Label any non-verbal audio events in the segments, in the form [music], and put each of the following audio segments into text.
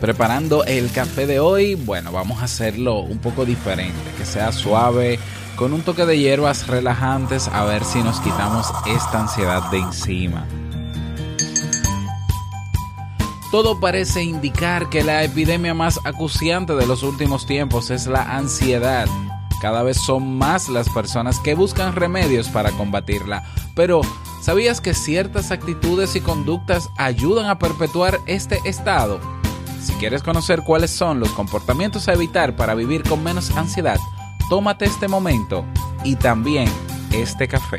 preparando el café de hoy, bueno, vamos a hacerlo un poco diferente, que sea suave, con un toque de hierbas relajantes, a ver si nos quitamos esta ansiedad de encima. Todo parece indicar que la epidemia más acuciante de los últimos tiempos es la ansiedad. Cada vez son más las personas que buscan remedios para combatirla, pero ¿sabías que ciertas actitudes y conductas ayudan a perpetuar este estado? Si quieres conocer cuáles son los comportamientos a evitar para vivir con menos ansiedad, tómate este momento y también este café.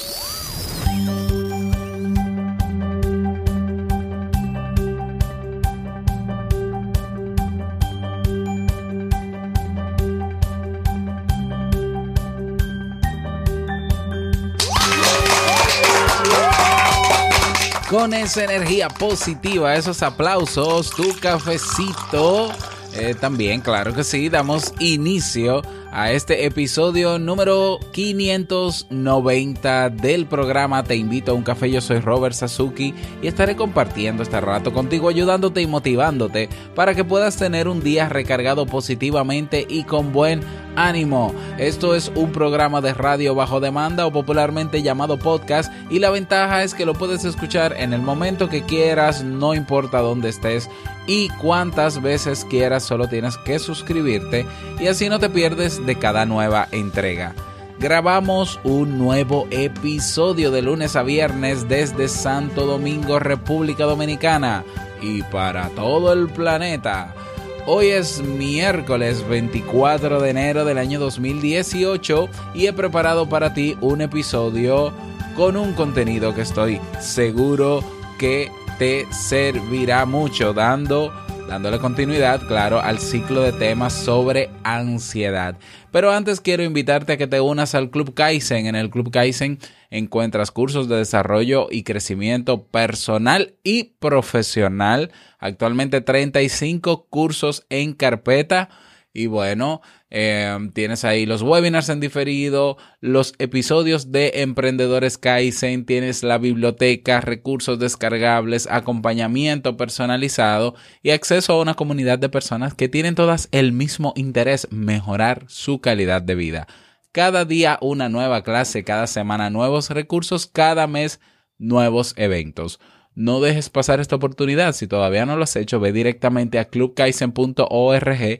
Con esa energía positiva, esos aplausos, tu cafecito. eh, también, claro que sí, damos inicio a este episodio número 590 del programa Te invito a un café. Yo soy Robert Sasuki y estaré compartiendo este rato contigo, ayudándote y motivándote para que puedas tener un día recargado positivamente y con buen ánimo. Esto es un programa de radio bajo demanda o popularmente llamado podcast y la ventaja es que lo puedes escuchar en el momento que quieras, no importa dónde estés y cuántas veces quieras, solo tienes que suscribirte y así no te pierdes de cada nueva entrega. Grabamos un nuevo episodio de lunes a viernes desde Santo Domingo, República Dominicana y para todo el planeta. Hoy es miércoles 24 de enero del año 2018 y he preparado para ti un episodio con un contenido que estoy seguro que te servirá mucho dando dándole continuidad, claro, al ciclo de temas sobre ansiedad. Pero antes quiero invitarte a que te unas al Club Kaizen. En el Club Kaizen encuentras cursos de desarrollo y crecimiento personal y profesional. Actualmente 35 cursos en carpeta. Y bueno, eh, tienes ahí los webinars en diferido, los episodios de Emprendedores Kaizen, tienes la biblioteca, recursos descargables, acompañamiento personalizado y acceso a una comunidad de personas que tienen todas el mismo interés, mejorar su calidad de vida. Cada día una nueva clase, cada semana nuevos recursos, cada mes nuevos eventos. No dejes pasar esta oportunidad. Si todavía no lo has hecho, ve directamente a clubkaizen.org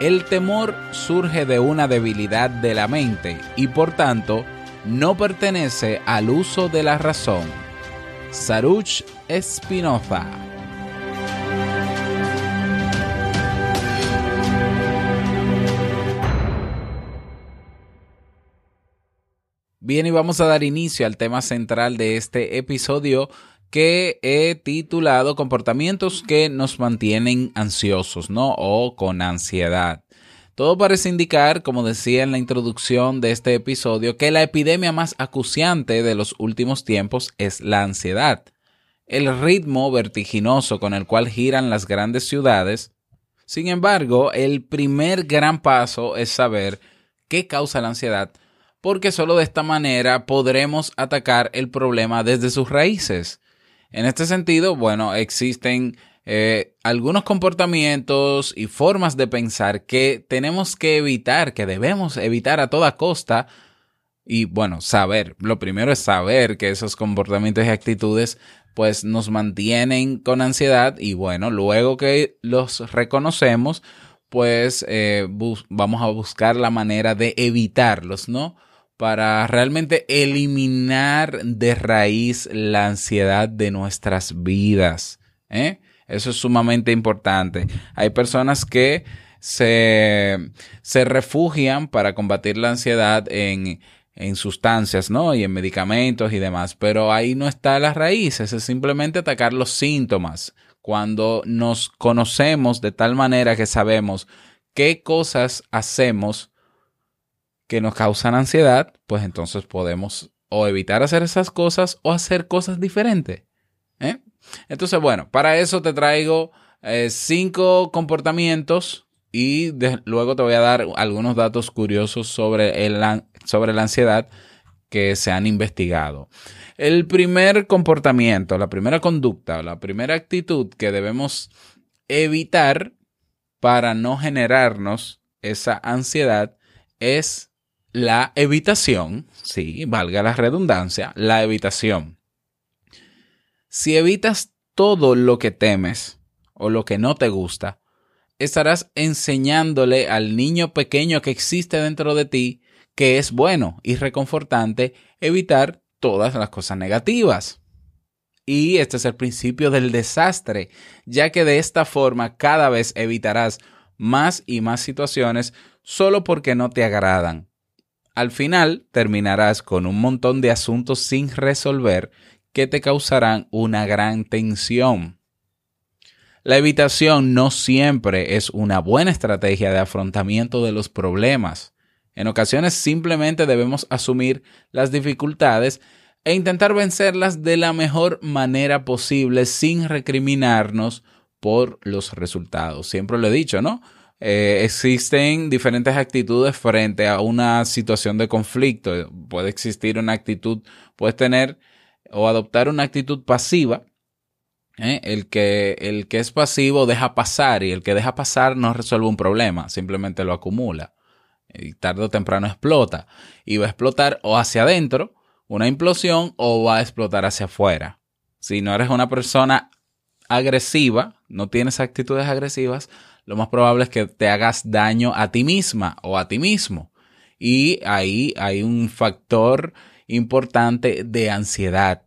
El temor surge de una debilidad de la mente y por tanto no pertenece al uso de la razón. Saruch Spinoza Bien, y vamos a dar inicio al tema central de este episodio que he titulado Comportamientos que nos mantienen ansiosos, ¿no? O con ansiedad. Todo parece indicar, como decía en la introducción de este episodio, que la epidemia más acuciante de los últimos tiempos es la ansiedad. El ritmo vertiginoso con el cual giran las grandes ciudades. Sin embargo, el primer gran paso es saber qué causa la ansiedad, porque solo de esta manera podremos atacar el problema desde sus raíces. En este sentido, bueno, existen eh, algunos comportamientos y formas de pensar que tenemos que evitar, que debemos evitar a toda costa. Y bueno, saber, lo primero es saber que esos comportamientos y actitudes pues nos mantienen con ansiedad y bueno, luego que los reconocemos, pues eh, vamos a buscar la manera de evitarlos, ¿no? Para realmente eliminar de raíz la ansiedad de nuestras vidas. ¿eh? Eso es sumamente importante. Hay personas que se, se refugian para combatir la ansiedad en, en sustancias, ¿no? Y en medicamentos y demás. Pero ahí no está la raíz, es simplemente atacar los síntomas. Cuando nos conocemos de tal manera que sabemos qué cosas hacemos que nos causan ansiedad, pues entonces podemos o evitar hacer esas cosas o hacer cosas diferentes. ¿eh? Entonces, bueno, para eso te traigo eh, cinco comportamientos y luego te voy a dar algunos datos curiosos sobre, el, sobre la ansiedad que se han investigado. El primer comportamiento, la primera conducta, la primera actitud que debemos evitar para no generarnos esa ansiedad es la evitación, sí, valga la redundancia, la evitación. Si evitas todo lo que temes o lo que no te gusta, estarás enseñándole al niño pequeño que existe dentro de ti que es bueno y reconfortante evitar todas las cosas negativas. Y este es el principio del desastre, ya que de esta forma cada vez evitarás más y más situaciones solo porque no te agradan. Al final terminarás con un montón de asuntos sin resolver que te causarán una gran tensión. La evitación no siempre es una buena estrategia de afrontamiento de los problemas. En ocasiones simplemente debemos asumir las dificultades e intentar vencerlas de la mejor manera posible sin recriminarnos por los resultados. Siempre lo he dicho, ¿no? Eh, existen diferentes actitudes frente a una situación de conflicto. Puede existir una actitud, puedes tener o adoptar una actitud pasiva. ¿eh? El, que, el que es pasivo deja pasar y el que deja pasar no resuelve un problema, simplemente lo acumula. Y tarde o temprano explota. Y va a explotar o hacia adentro una implosión o va a explotar hacia afuera. Si no eres una persona agresiva, no tienes actitudes agresivas, lo más probable es que te hagas daño a ti misma o a ti mismo. Y ahí hay un factor importante de ansiedad.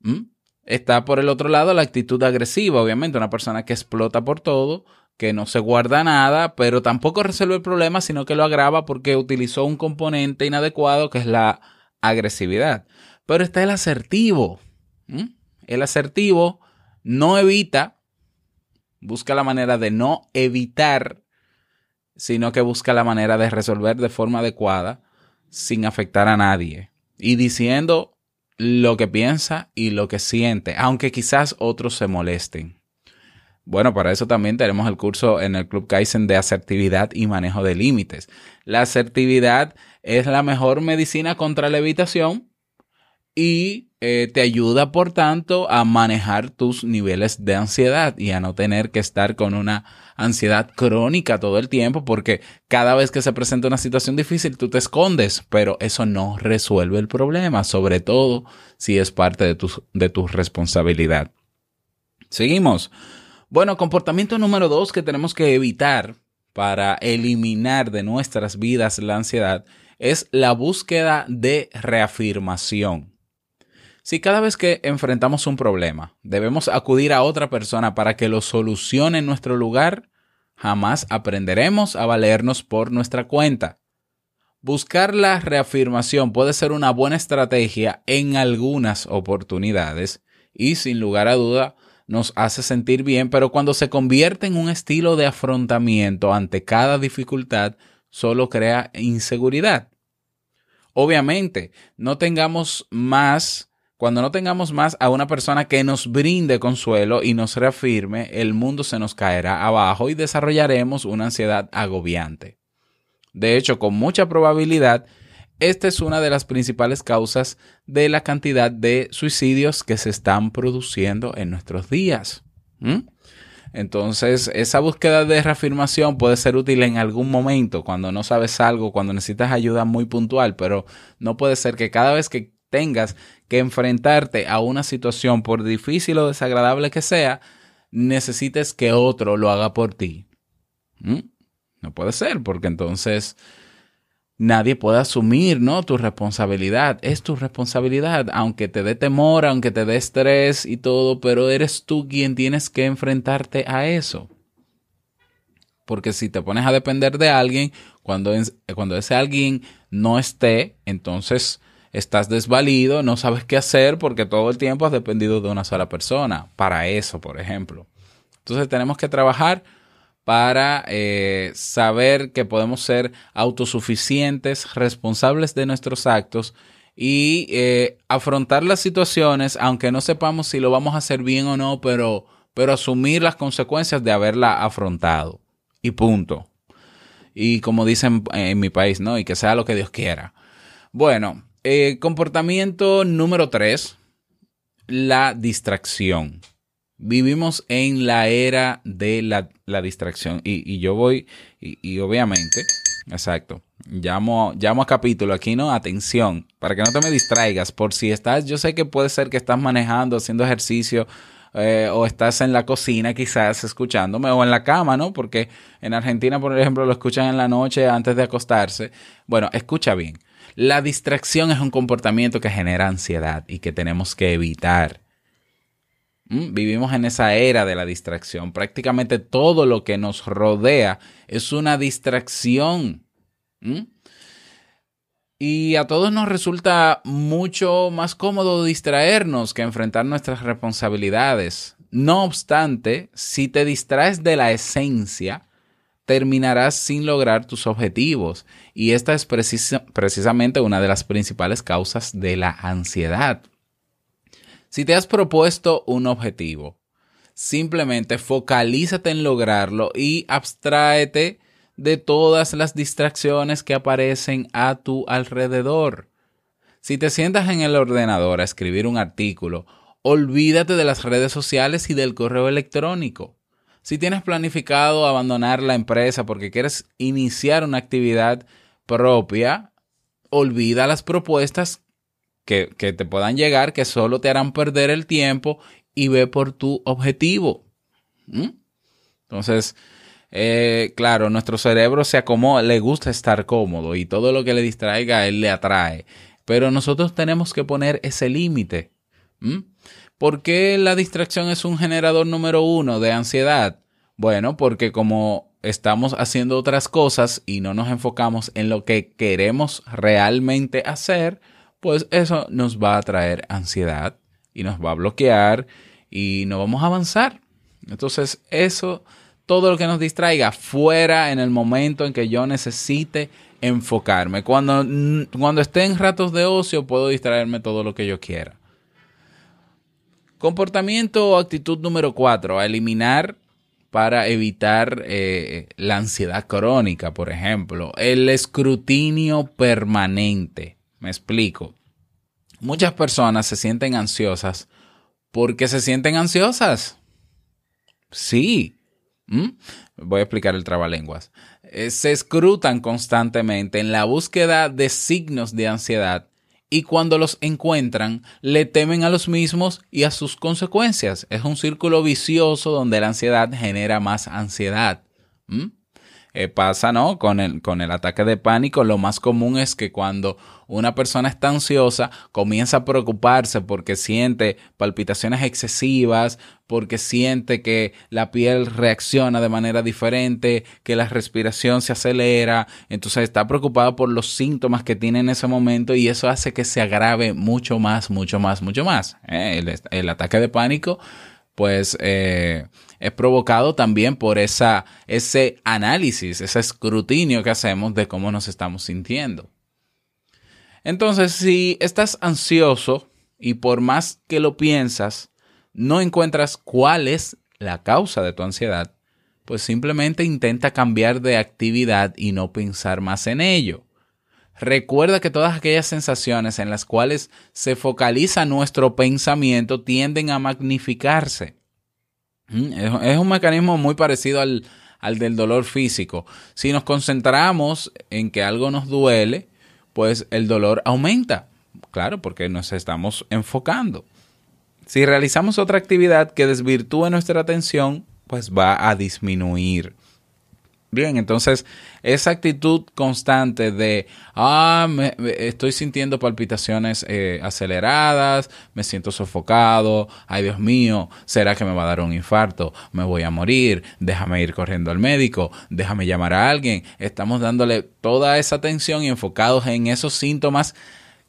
¿Mm? Está por el otro lado la actitud agresiva, obviamente, una persona que explota por todo, que no se guarda nada, pero tampoco resuelve el problema, sino que lo agrava porque utilizó un componente inadecuado que es la agresividad. Pero está el asertivo. El asertivo no evita, busca la manera de no evitar, sino que busca la manera de resolver de forma adecuada sin afectar a nadie. Y diciendo lo que piensa y lo que siente, aunque quizás otros se molesten. Bueno, para eso también tenemos el curso en el Club Kaizen de asertividad y manejo de límites. La asertividad es la mejor medicina contra la evitación y eh, te ayuda, por tanto, a manejar tus niveles de ansiedad y a no tener que estar con una ansiedad crónica todo el tiempo, porque cada vez que se presenta una situación difícil tú te escondes, pero eso no resuelve el problema, sobre todo si es parte de de tu responsabilidad. Seguimos. Bueno, comportamiento número dos que tenemos que evitar para eliminar de nuestras vidas la ansiedad es la búsqueda de reafirmación. Si cada vez que enfrentamos un problema debemos acudir a otra persona para que lo solucione en nuestro lugar, jamás aprenderemos a valernos por nuestra cuenta. Buscar la reafirmación puede ser una buena estrategia en algunas oportunidades y sin lugar a duda nos hace sentir bien, pero cuando se convierte en un estilo de afrontamiento ante cada dificultad, solo crea inseguridad. Obviamente, no tengamos más, cuando no tengamos más a una persona que nos brinde consuelo y nos reafirme, el mundo se nos caerá abajo y desarrollaremos una ansiedad agobiante. De hecho, con mucha probabilidad, esta es una de las principales causas de la cantidad de suicidios que se están produciendo en nuestros días. Entonces, esa búsqueda de reafirmación puede ser útil en algún momento, cuando no sabes algo, cuando necesitas ayuda muy puntual, pero no puede ser que cada vez que tengas que enfrentarte a una situación, por difícil o desagradable que sea, necesites que otro lo haga por ti. ¿Mm? No puede ser, porque entonces nadie puede asumir, ¿no? Tu responsabilidad. Es tu responsabilidad, aunque te dé temor, aunque te dé estrés y todo, pero eres tú quien tienes que enfrentarte a eso. Porque si te pones a depender de alguien, cuando, cuando ese alguien no esté, entonces estás desvalido, no sabes qué hacer porque todo el tiempo has dependido de una sola persona. Para eso, por ejemplo. Entonces tenemos que trabajar para eh, saber que podemos ser autosuficientes, responsables de nuestros actos y eh, afrontar las situaciones, aunque no sepamos si lo vamos a hacer bien o no, pero, pero asumir las consecuencias de haberla afrontado. Y punto. Y como dicen en mi país, ¿no? Y que sea lo que Dios quiera. Bueno, eh, comportamiento número tres, la distracción. Vivimos en la era de la, la distracción y, y, yo voy, y, y, obviamente, exacto, llamo, a capítulo aquí, ¿no? Atención, para que no te me distraigas, por si estás, yo sé que puede ser que estás manejando, haciendo ejercicio, eh, o estás en la cocina quizás escuchándome, o en la cama, ¿no? Porque en Argentina, por ejemplo, lo escuchan en la noche antes de acostarse. Bueno, escucha bien. La distracción es un comportamiento que genera ansiedad y que tenemos que evitar. ¿Mm? Vivimos en esa era de la distracción. Prácticamente todo lo que nos rodea es una distracción. ¿Mm? Y a todos nos resulta mucho más cómodo distraernos que enfrentar nuestras responsabilidades. No obstante, si te distraes de la esencia, terminarás sin lograr tus objetivos. Y esta es precisa, precisamente una de las principales causas de la ansiedad. Si te has propuesto un objetivo, simplemente focalízate en lograrlo y abstráete de todas las distracciones que aparecen a tu alrededor. Si te sientas en el ordenador a escribir un artículo, olvídate de las redes sociales y del correo electrónico. Si tienes planificado abandonar la empresa porque quieres iniciar una actividad propia, olvida las propuestas que, que, te puedan llegar que solo te harán perder el tiempo y ve por tu objetivo. Entonces, eh, claro, nuestro cerebro se acomoda, le gusta estar cómodo y todo lo que le distraiga él le atrae. Pero nosotros tenemos que poner ese límite. ¿Por qué la distracción es un generador número uno de ansiedad? Bueno, porque como estamos haciendo otras cosas y no nos enfocamos en lo que queremos realmente hacer, pues eso nos va a traer ansiedad y nos va a bloquear y no vamos a avanzar. Entonces, eso, todo lo que nos distraiga fuera en el momento en que yo necesite enfocarme. Cuando, cuando esté en ratos de ocio, puedo distraerme todo lo que yo quiera. Comportamiento o actitud número cuatro, a eliminar para evitar eh, la ansiedad crónica, por ejemplo. El escrutinio permanente. Me explico. Muchas personas se sienten ansiosas porque se sienten ansiosas. Sí. ¿Mm? Voy a explicar el trabalenguas. Eh, se escrutan constantemente en la búsqueda de signos de ansiedad y cuando los encuentran le temen a los mismos y a sus consecuencias. Es un círculo vicioso donde la ansiedad genera más ansiedad. ¿Mm? Eh, pasa, ¿no? Con el, con el ataque de pánico, lo más común es que cuando una persona está ansiosa, comienza a preocuparse porque siente palpitaciones excesivas, porque siente que la piel reacciona de manera diferente, que la respiración se acelera, entonces está preocupado por los síntomas que tiene en ese momento y eso hace que se agrave mucho más, mucho más, mucho más. ¿eh? El ataque de pánico pues eh, es provocado también por esa, ese análisis, ese escrutinio que hacemos de cómo nos estamos sintiendo. Entonces, si estás ansioso y por más que lo piensas, no encuentras cuál es la causa de tu ansiedad, pues simplemente intenta cambiar de actividad y no pensar más en ello. Recuerda que todas aquellas sensaciones en las cuales se focaliza nuestro pensamiento tienden a magnificarse. Mm, Es, un mecanismo muy parecido al, al del dolor físico. Si nos concentramos en que algo nos duele, pues el dolor aumenta. Claro, porque nos estamos enfocando. Si realizamos otra actividad que desvirtúe nuestra atención, pues va a disminuir. Bien, entonces esa actitud constante de, ah, me- estoy sintiendo palpitaciones eh, aceleradas, me siento sofocado, ay Dios mío, ¿será que me va a dar un infarto? Me voy a morir, déjame ir corriendo al médico, déjame llamar a alguien. Estamos dándole toda esa atención y enfocados en esos síntomas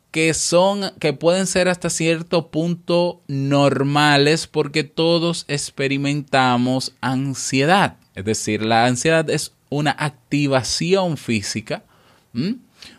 que son, que pueden ser hasta cierto punto normales porque todos experimentamos ansiedad. Es decir, la ansiedad es una activación física,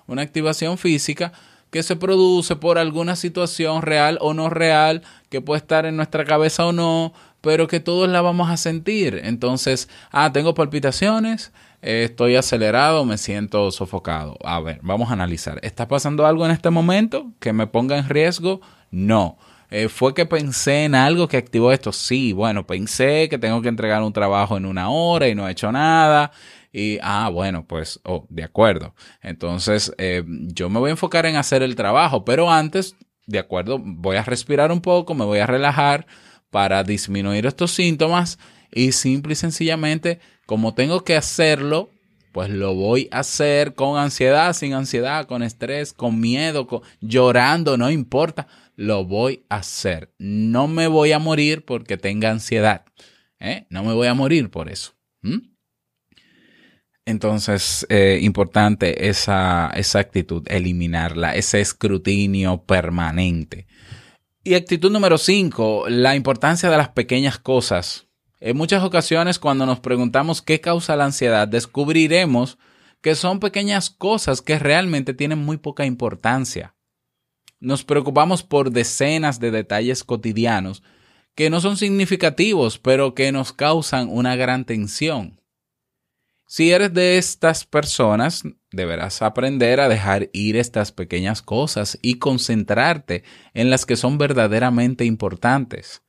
una activación física que se produce por alguna situación real o no real, que puede estar en nuestra cabeza o no, pero que todos la vamos a sentir. Entonces, ah, tengo palpitaciones, eh, estoy acelerado, me siento sofocado. A ver, vamos a analizar. ¿Está pasando algo en este momento que me ponga en riesgo? No. Eh, ¿Fue que pensé en algo que activó esto? Sí, bueno, pensé que tengo que entregar un trabajo en una hora y no he hecho nada. Y, ah, bueno, pues, oh, de acuerdo. Entonces, eh, yo me voy a enfocar en hacer el trabajo, pero antes, de acuerdo, voy a respirar un poco, me voy a relajar para disminuir estos síntomas y simple y sencillamente, como tengo que hacerlo, pues lo voy a hacer con ansiedad, sin ansiedad, con estrés, con miedo, con- llorando, no importa, lo voy a hacer. No me voy a morir porque tenga ansiedad. ¿eh? No me voy a morir por eso. Entonces, eh, importante esa, esa actitud, eliminarla, ese escrutinio permanente. Y actitud número 5, la importancia de las pequeñas cosas. En muchas ocasiones, cuando nos preguntamos qué causa la ansiedad, descubriremos que son pequeñas cosas que realmente tienen muy poca importancia. Nos preocupamos por decenas de detalles cotidianos que no son significativos, pero que nos causan una gran tensión. Si eres de estas personas, deberás aprender a dejar ir estas pequeñas cosas y concentrarte en las que son verdaderamente importantes.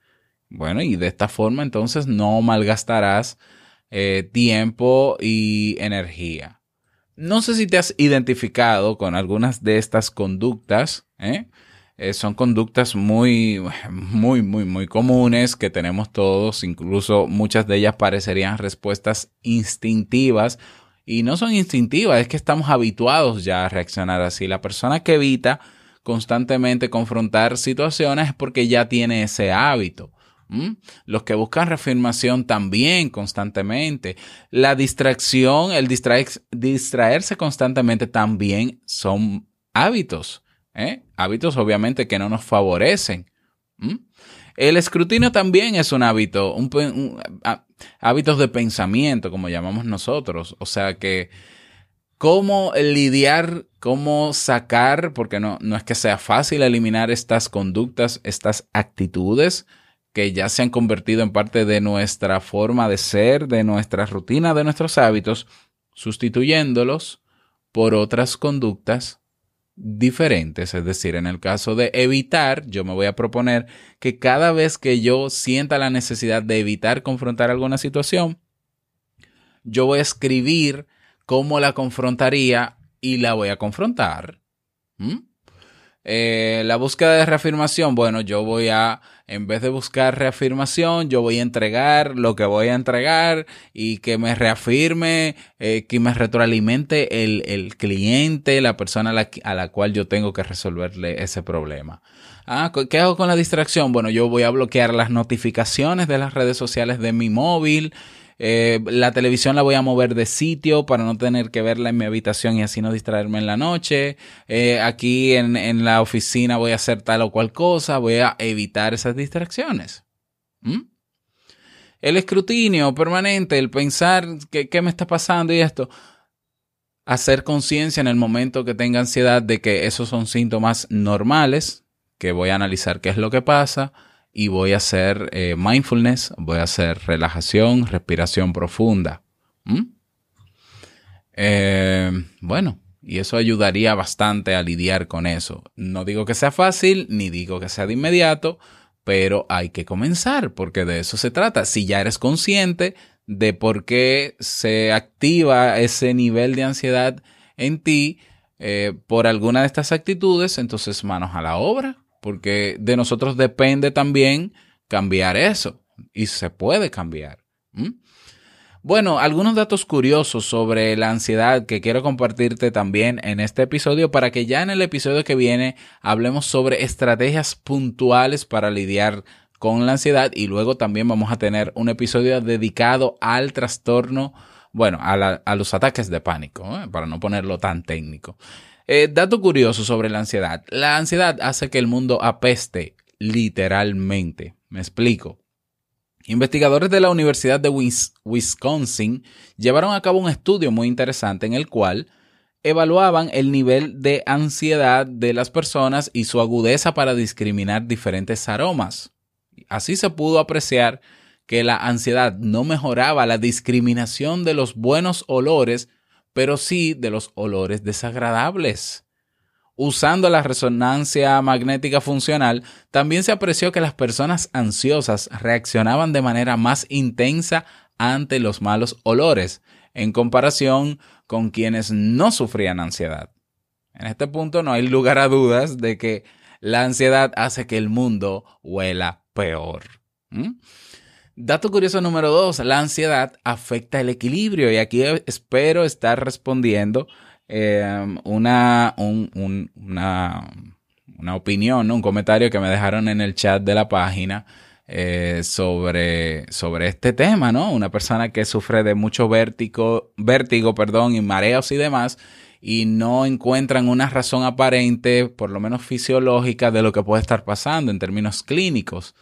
Bueno, y de esta forma entonces no malgastarás eh, tiempo y energía. No sé si te has identificado con algunas de estas conductas. ¿eh? Eh, son conductas muy, muy, muy, muy comunes que tenemos todos. Incluso muchas de ellas parecerían respuestas instintivas. Y no son instintivas, es que estamos habituados ya a reaccionar así. La persona que evita constantemente confrontar situaciones es porque ya tiene ese hábito. Los que buscan reafirmación también constantemente. La distracción, el distraer- distraerse constantemente también son hábitos. ¿eh? Hábitos obviamente que no nos favorecen. El escrutinio también es un hábito, hábitos de pensamiento, como llamamos nosotros. O sea que cómo lidiar, cómo sacar, porque no, no es que sea fácil eliminar estas conductas, estas actitudes que ya se han convertido en parte de nuestra forma de ser, de nuestra rutina, de nuestros hábitos, sustituyéndolos por otras conductas diferentes. Es decir, en el caso de evitar, yo me voy a proponer que cada vez que yo sienta la necesidad de evitar confrontar alguna situación, yo voy a escribir cómo la confrontaría y la voy a confrontar. ¿Mm? Eh, la búsqueda de reafirmación, bueno, yo voy a, en vez de buscar reafirmación, yo voy a entregar lo que voy a entregar y que me reafirme, eh, que me retroalimente el, el cliente, la persona a la, a la cual yo tengo que resolverle ese problema. Ah, ¿qué hago con la distracción? Bueno, yo voy a bloquear las notificaciones de las redes sociales de mi móvil. Eh, la televisión la voy a mover de sitio para no tener que verla en mi habitación y así no distraerme en la noche. Eh, aquí en, la oficina voy a hacer tal o cual cosa. Voy a evitar esas distracciones. ¿Mm? El escrutinio permanente, el pensar qué me está pasando y esto. Hacer conciencia en el momento que tenga ansiedad de que esos son síntomas normales, que voy a analizar qué es lo que pasa y voy a hacer eh, mindfulness, voy a hacer relajación, respiración profunda. Eh, bueno, y eso ayudaría bastante a lidiar con eso. No digo que sea fácil, ni digo que sea de inmediato, pero hay que comenzar porque de eso se trata. Si ya eres consciente de por qué se activa ese nivel de ansiedad en ti eh, por alguna de estas actitudes, entonces manos a la obra, porque de nosotros depende también cambiar eso y se puede cambiar. Bueno, algunos datos curiosos sobre la ansiedad que quiero compartirte también en este episodio para que ya en el episodio que viene hablemos sobre estrategias puntuales para lidiar con la ansiedad y luego también vamos a tener un episodio dedicado al trastorno, bueno, a los ataques de pánico, ¿eh? para no ponerlo tan técnico. Eh, dato curioso sobre la ansiedad. La ansiedad hace que el mundo apeste literalmente. Me explico. Investigadores de la Universidad de Wis- Wisconsin llevaron a cabo un estudio muy interesante en el cual evaluaban el nivel de ansiedad de las personas y su agudeza para discriminar diferentes aromas. Así se pudo apreciar que la ansiedad no mejoraba la discriminación de los buenos olores, pero sí de los olores desagradables. Usando la resonancia magnética funcional, también se apreció que las personas ansiosas reaccionaban de manera más intensa ante los malos olores, en comparación con quienes no sufrían ansiedad. En este punto no hay lugar a dudas de que la ansiedad hace que el mundo huela peor. Dato curioso número dos, la ansiedad afecta el equilibrio y aquí espero estar respondiendo eh, una, un- un- una, una opinión, un comentario que me dejaron en el chat de la página eh, sobre, sobre este tema, ¿no? Una persona que sufre de mucho vértigo, vértigo, perdón, y mareos y demás, y no encuentran una razón aparente, por lo menos fisiológica, de lo que puede estar pasando en términos clínicos.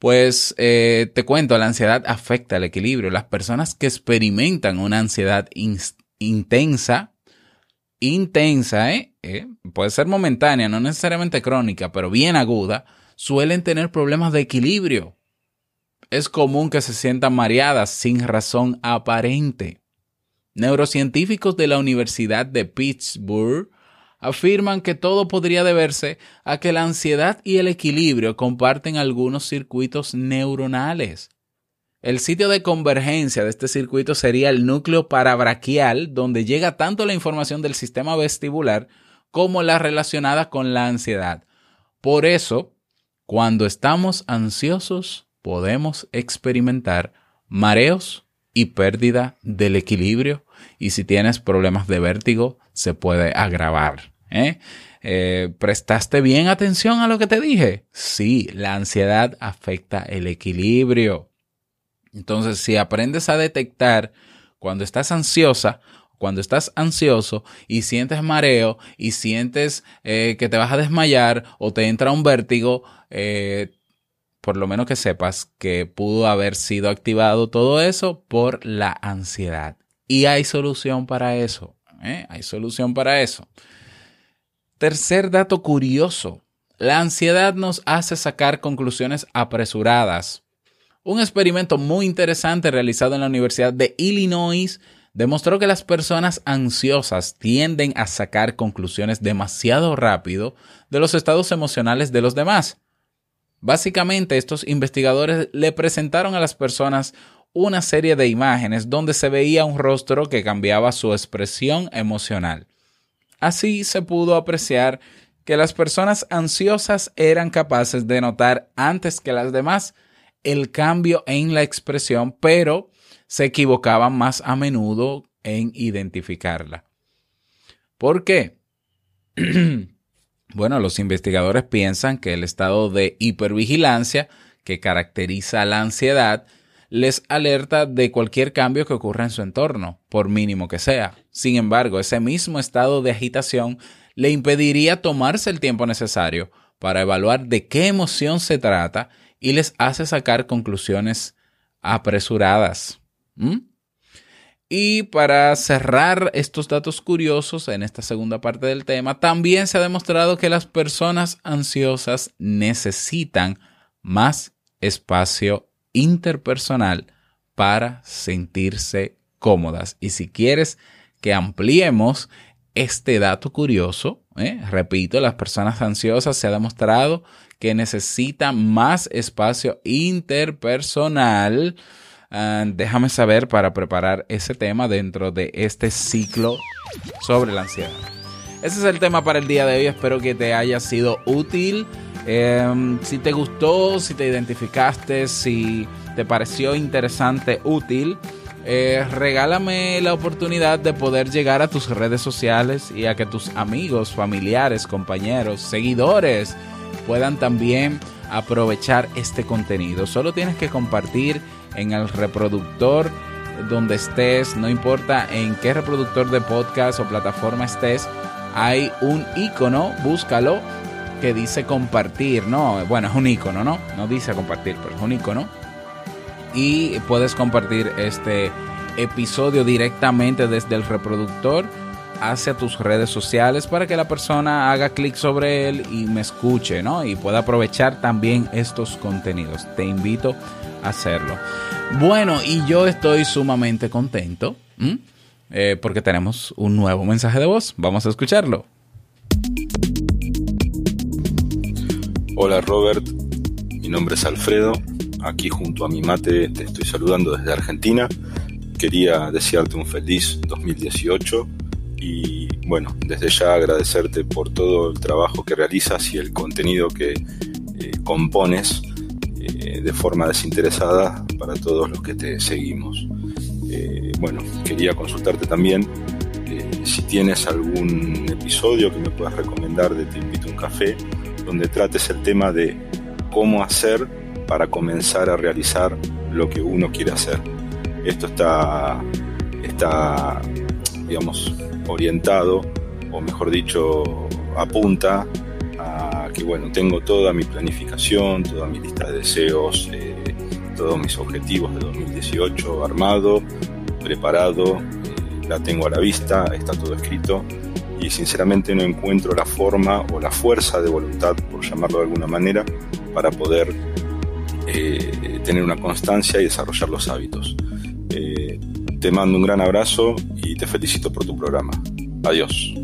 Pues eh, te cuento, la ansiedad afecta el equilibrio. Las personas que experimentan una ansiedad intensa, intensa, ¿eh? Eh, puede ser momentánea, no necesariamente crónica, pero bien aguda, suelen tener problemas de equilibrio. Es común que se sientan mareadas sin razón aparente. Neurocientíficos de la Universidad de Pittsburgh afirman que todo podría deberse a que la ansiedad y el equilibrio comparten algunos circuitos neuronales. El sitio de convergencia de este circuito sería el núcleo parabraquial, donde llega tanto la información del sistema vestibular como la relacionada con la ansiedad. Por eso, cuando estamos ansiosos, podemos experimentar mareos y pérdida del equilibrio. Y si tienes problemas de vértigo, se puede agravar. ¿Eh? Eh, ¿Prestaste bien atención a lo que te dije? Sí, la ansiedad afecta el equilibrio. Entonces, si aprendes a detectar cuando estás ansiosa, cuando estás ansioso y sientes mareo y sientes eh, que te vas a desmayar o te entra un vértigo, por lo menos que sepas que pudo haber sido activado todo eso por la ansiedad. Y hay solución para eso. Hay solución para eso. Tercer dato curioso. La ansiedad nos hace sacar conclusiones apresuradas. Un experimento muy interesante realizado en la Universidad de Illinois demostró que las personas ansiosas tienden a sacar conclusiones demasiado rápido de los estados emocionales de los demás. Básicamente, estos investigadores le presentaron a las personas una serie de imágenes donde se veía un rostro que cambiaba su expresión emocional. Así se pudo apreciar que las personas ansiosas eran capaces de notar antes que las demás el cambio en la expresión, pero se equivocaban más a menudo en identificarla. ¿Por qué? [clears throat] bueno, los investigadores piensan que el estado de hipervigilancia que caracteriza la ansiedad les alerta de cualquier cambio que ocurra en su entorno, por mínimo que sea. Sin embargo, ese mismo estado de agitación le impediría tomarse el tiempo necesario para evaluar de qué emoción se trata y les hace sacar conclusiones apresuradas. ¿Mm? Y para cerrar estos datos curiosos en esta segunda parte del tema, también se ha demostrado que las personas ansiosas necesitan más espacio interpersonal para sentirse cómodas. Y si quieres que ampliemos este dato curioso, ¿eh? repito, las personas ansiosas se ha demostrado que necesita más espacio interpersonal. Ah, déjame saber para preparar ese tema dentro de este ciclo sobre la ansiedad. Ese es el tema para el día de hoy. Espero que te haya sido útil. Eh, si te gustó, si te identificaste, si te pareció interesante, útil, eh, regálame la oportunidad de poder llegar a tus redes sociales y a que tus amigos, familiares, compañeros, seguidores puedan también aprovechar este contenido. Solo tienes que compartir en el reproductor donde estés, no importa en qué reproductor de podcast o plataforma estés, hay un icono, búscalo, que dice compartir, ¿no? Bueno, es un icono, ¿no? No dice compartir, pero es un icono. Y puedes compartir este episodio directamente desde el reproductor hacia tus redes sociales para que la persona haga clic sobre él y me escuche, ¿no? Y pueda aprovechar también estos contenidos. Te invito a hacerlo. Bueno, y yo estoy sumamente contento. Eh, porque tenemos un nuevo mensaje de voz. Vamos a escucharlo. Hola Robert, mi nombre es Alfredo, aquí junto a mi mate te estoy saludando desde Argentina. Quería desearte un feliz 2018 y bueno, desde ya agradecerte por todo el trabajo que realizas y el contenido que eh, compones eh, de forma desinteresada para todos los que te seguimos. Eh, bueno, quería consultarte también si tienes algún episodio que me puedas recomendar de Te invito a un café donde trates el tema de cómo hacer para comenzar a realizar lo que uno quiere hacer. Esto está, está digamos, orientado, o mejor dicho, apunta a que, bueno, tengo toda mi planificación, toda mi lista de deseos, eh, todos mis objetivos de 2018 armado, preparado, eh, la tengo a la vista, está todo escrito y sinceramente no encuentro la forma o la fuerza de voluntad, por llamarlo de alguna manera, para poder eh, tener una constancia y desarrollar los hábitos. Eh, te mando un gran abrazo y te felicito por tu programa. Adiós.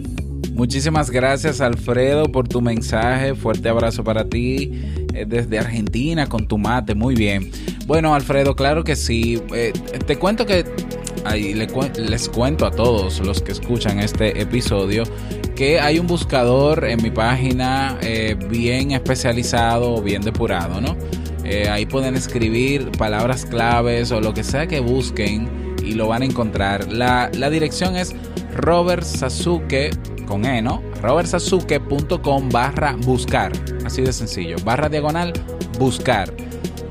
Muchísimas gracias Alfredo por tu mensaje. Fuerte abrazo para ti eh, desde Argentina con tu mate. Muy bien. Bueno Alfredo, claro que sí. Te cuento que ahí les cuento a todos los que escuchan este episodio que hay un buscador en mi página eh, bien especializado, bien depurado, ¿no? Eh, ahí pueden escribir palabras claves o lo que sea que busquen y lo van a encontrar. La, la dirección es Robert Sasuke con E, ¿no? robertsasuke.com barra buscar. Así de sencillo. Barra diagonal buscar.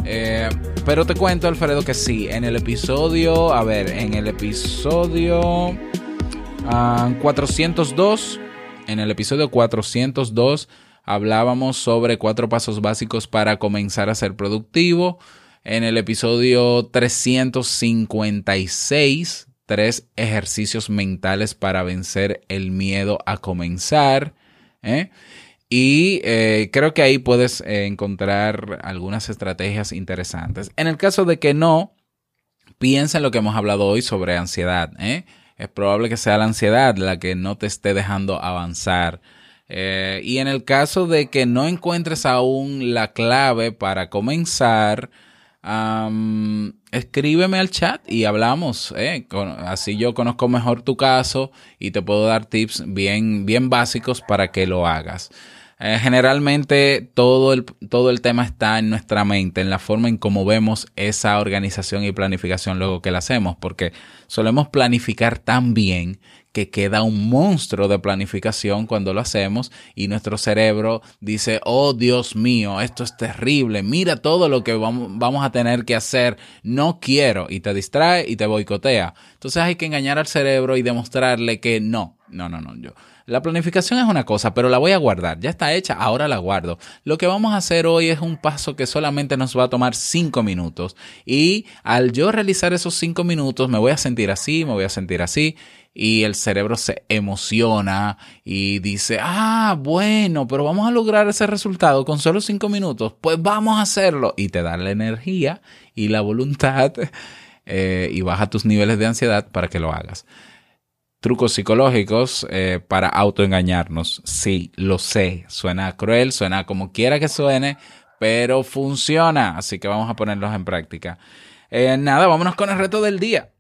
Eh, pero te cuento, Alfredo, que sí. En el episodio, a ver, en el episodio ah, 402, en el episodio 402 hablábamos sobre cuatro pasos básicos para comenzar a ser productivo. En el episodio 356, tres ejercicios mentales para vencer el miedo a comenzar. ¿eh? Y eh, creo que ahí puedes eh, encontrar algunas estrategias interesantes. En el caso de que no, piensa en lo que hemos hablado hoy sobre ansiedad. ¿eh? Es probable que sea la ansiedad la que no te esté dejando avanzar. Y en el caso de que no encuentres aún la clave para comenzar, am, escríbeme al chat y hablamos. ¿eh? Así yo conozco mejor tu caso y te puedo dar tips bien, bien básicos para que lo hagas. Eh, generalmente todo el, todo el tema está en nuestra mente, en la forma en cómo vemos esa organización y planificación luego que la hacemos, porque solemos planificar tan bien que queda un monstruo de planificación cuando lo hacemos y nuestro cerebro dice, oh Dios mío, esto es terrible, mira todo lo que vamos, a tener que hacer, no quiero, y te distrae y te boicotea. Entonces hay que engañar al cerebro y demostrarle que no, no, no, no, yo. La planificación es una cosa, pero la voy a guardar. Ya está hecha, ahora la guardo. Lo que vamos a hacer hoy es un paso que solamente nos va a tomar cinco minutos. Y al yo realizar esos cinco minutos, me voy a sentir así, me voy a sentir así. Y el cerebro se emociona y dice, ah, bueno, pero vamos a lograr ese resultado con solo cinco minutos. Pues vamos a hacerlo. Y te da la energía y la voluntad [laughs] eh, y baja tus niveles de ansiedad para que lo hagas. trucos psicológicos eh, para autoengañarnos. Sí, lo sé, suena cruel, suena como quiera que suene, pero funciona, así que vamos a ponerlos en práctica. Eh, nada, vámonos con el reto del día.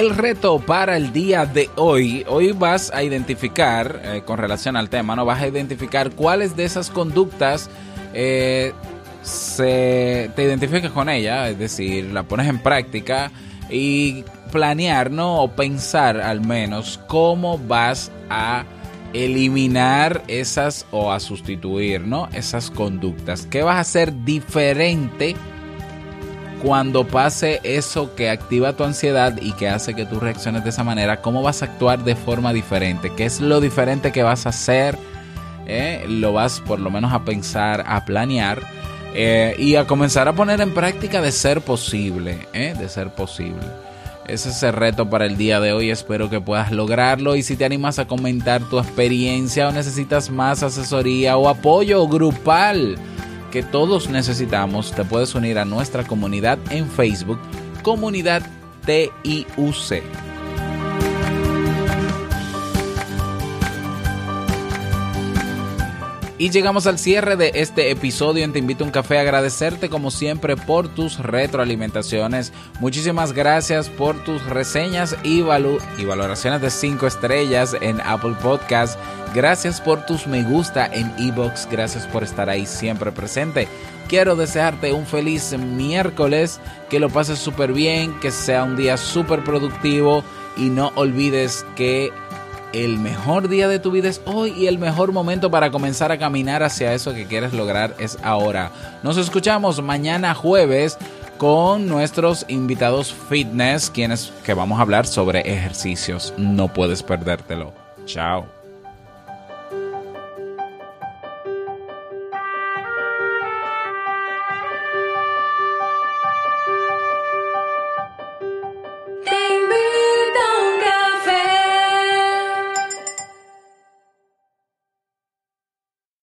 El reto para el día de hoy, hoy vas a identificar, eh, con relación al tema, ¿no? Vas a identificar cuáles de esas conductas eh, se, te identificas con ella, es decir, la pones en práctica y planear, ¿no? O pensar al menos cómo vas a eliminar esas o a sustituir, ¿no? Esas conductas. ¿Qué vas a hacer diferente? Cuando pase eso que activa tu ansiedad y que hace que tú reacciones de esa manera, ¿cómo vas a actuar de forma diferente? ¿Qué es lo diferente que vas a hacer? ¿Eh? Lo vas por lo menos a pensar, a planear eh, y a comenzar a poner en práctica de ser posible, ¿eh? de ser posible. Ese es el reto para el día de hoy, espero que puedas lograrlo y si te animas a comentar tu experiencia o necesitas más asesoría o apoyo grupal, que todos necesitamos, te puedes unir a nuestra comunidad en Facebook, Comunidad TIUC. Y llegamos al cierre de este episodio en Te Invito a un Café. Agradecerte como siempre por tus retroalimentaciones. Muchísimas gracias por tus reseñas y, y valoraciones de 5 estrellas en Apple Podcast. Gracias por tus me gusta en Ebox. Gracias por estar ahí siempre presente. Quiero desearte un feliz miércoles, que lo pases súper bien, que sea un día súper productivo y no olvides que el mejor día de tu vida es hoy y el mejor momento para comenzar a caminar hacia eso que quieres lograr es ahora. Nos escuchamos mañana jueves con nuestros invitados fitness, quienes que vamos a hablar sobre ejercicios. No puedes perdértelo. Chao.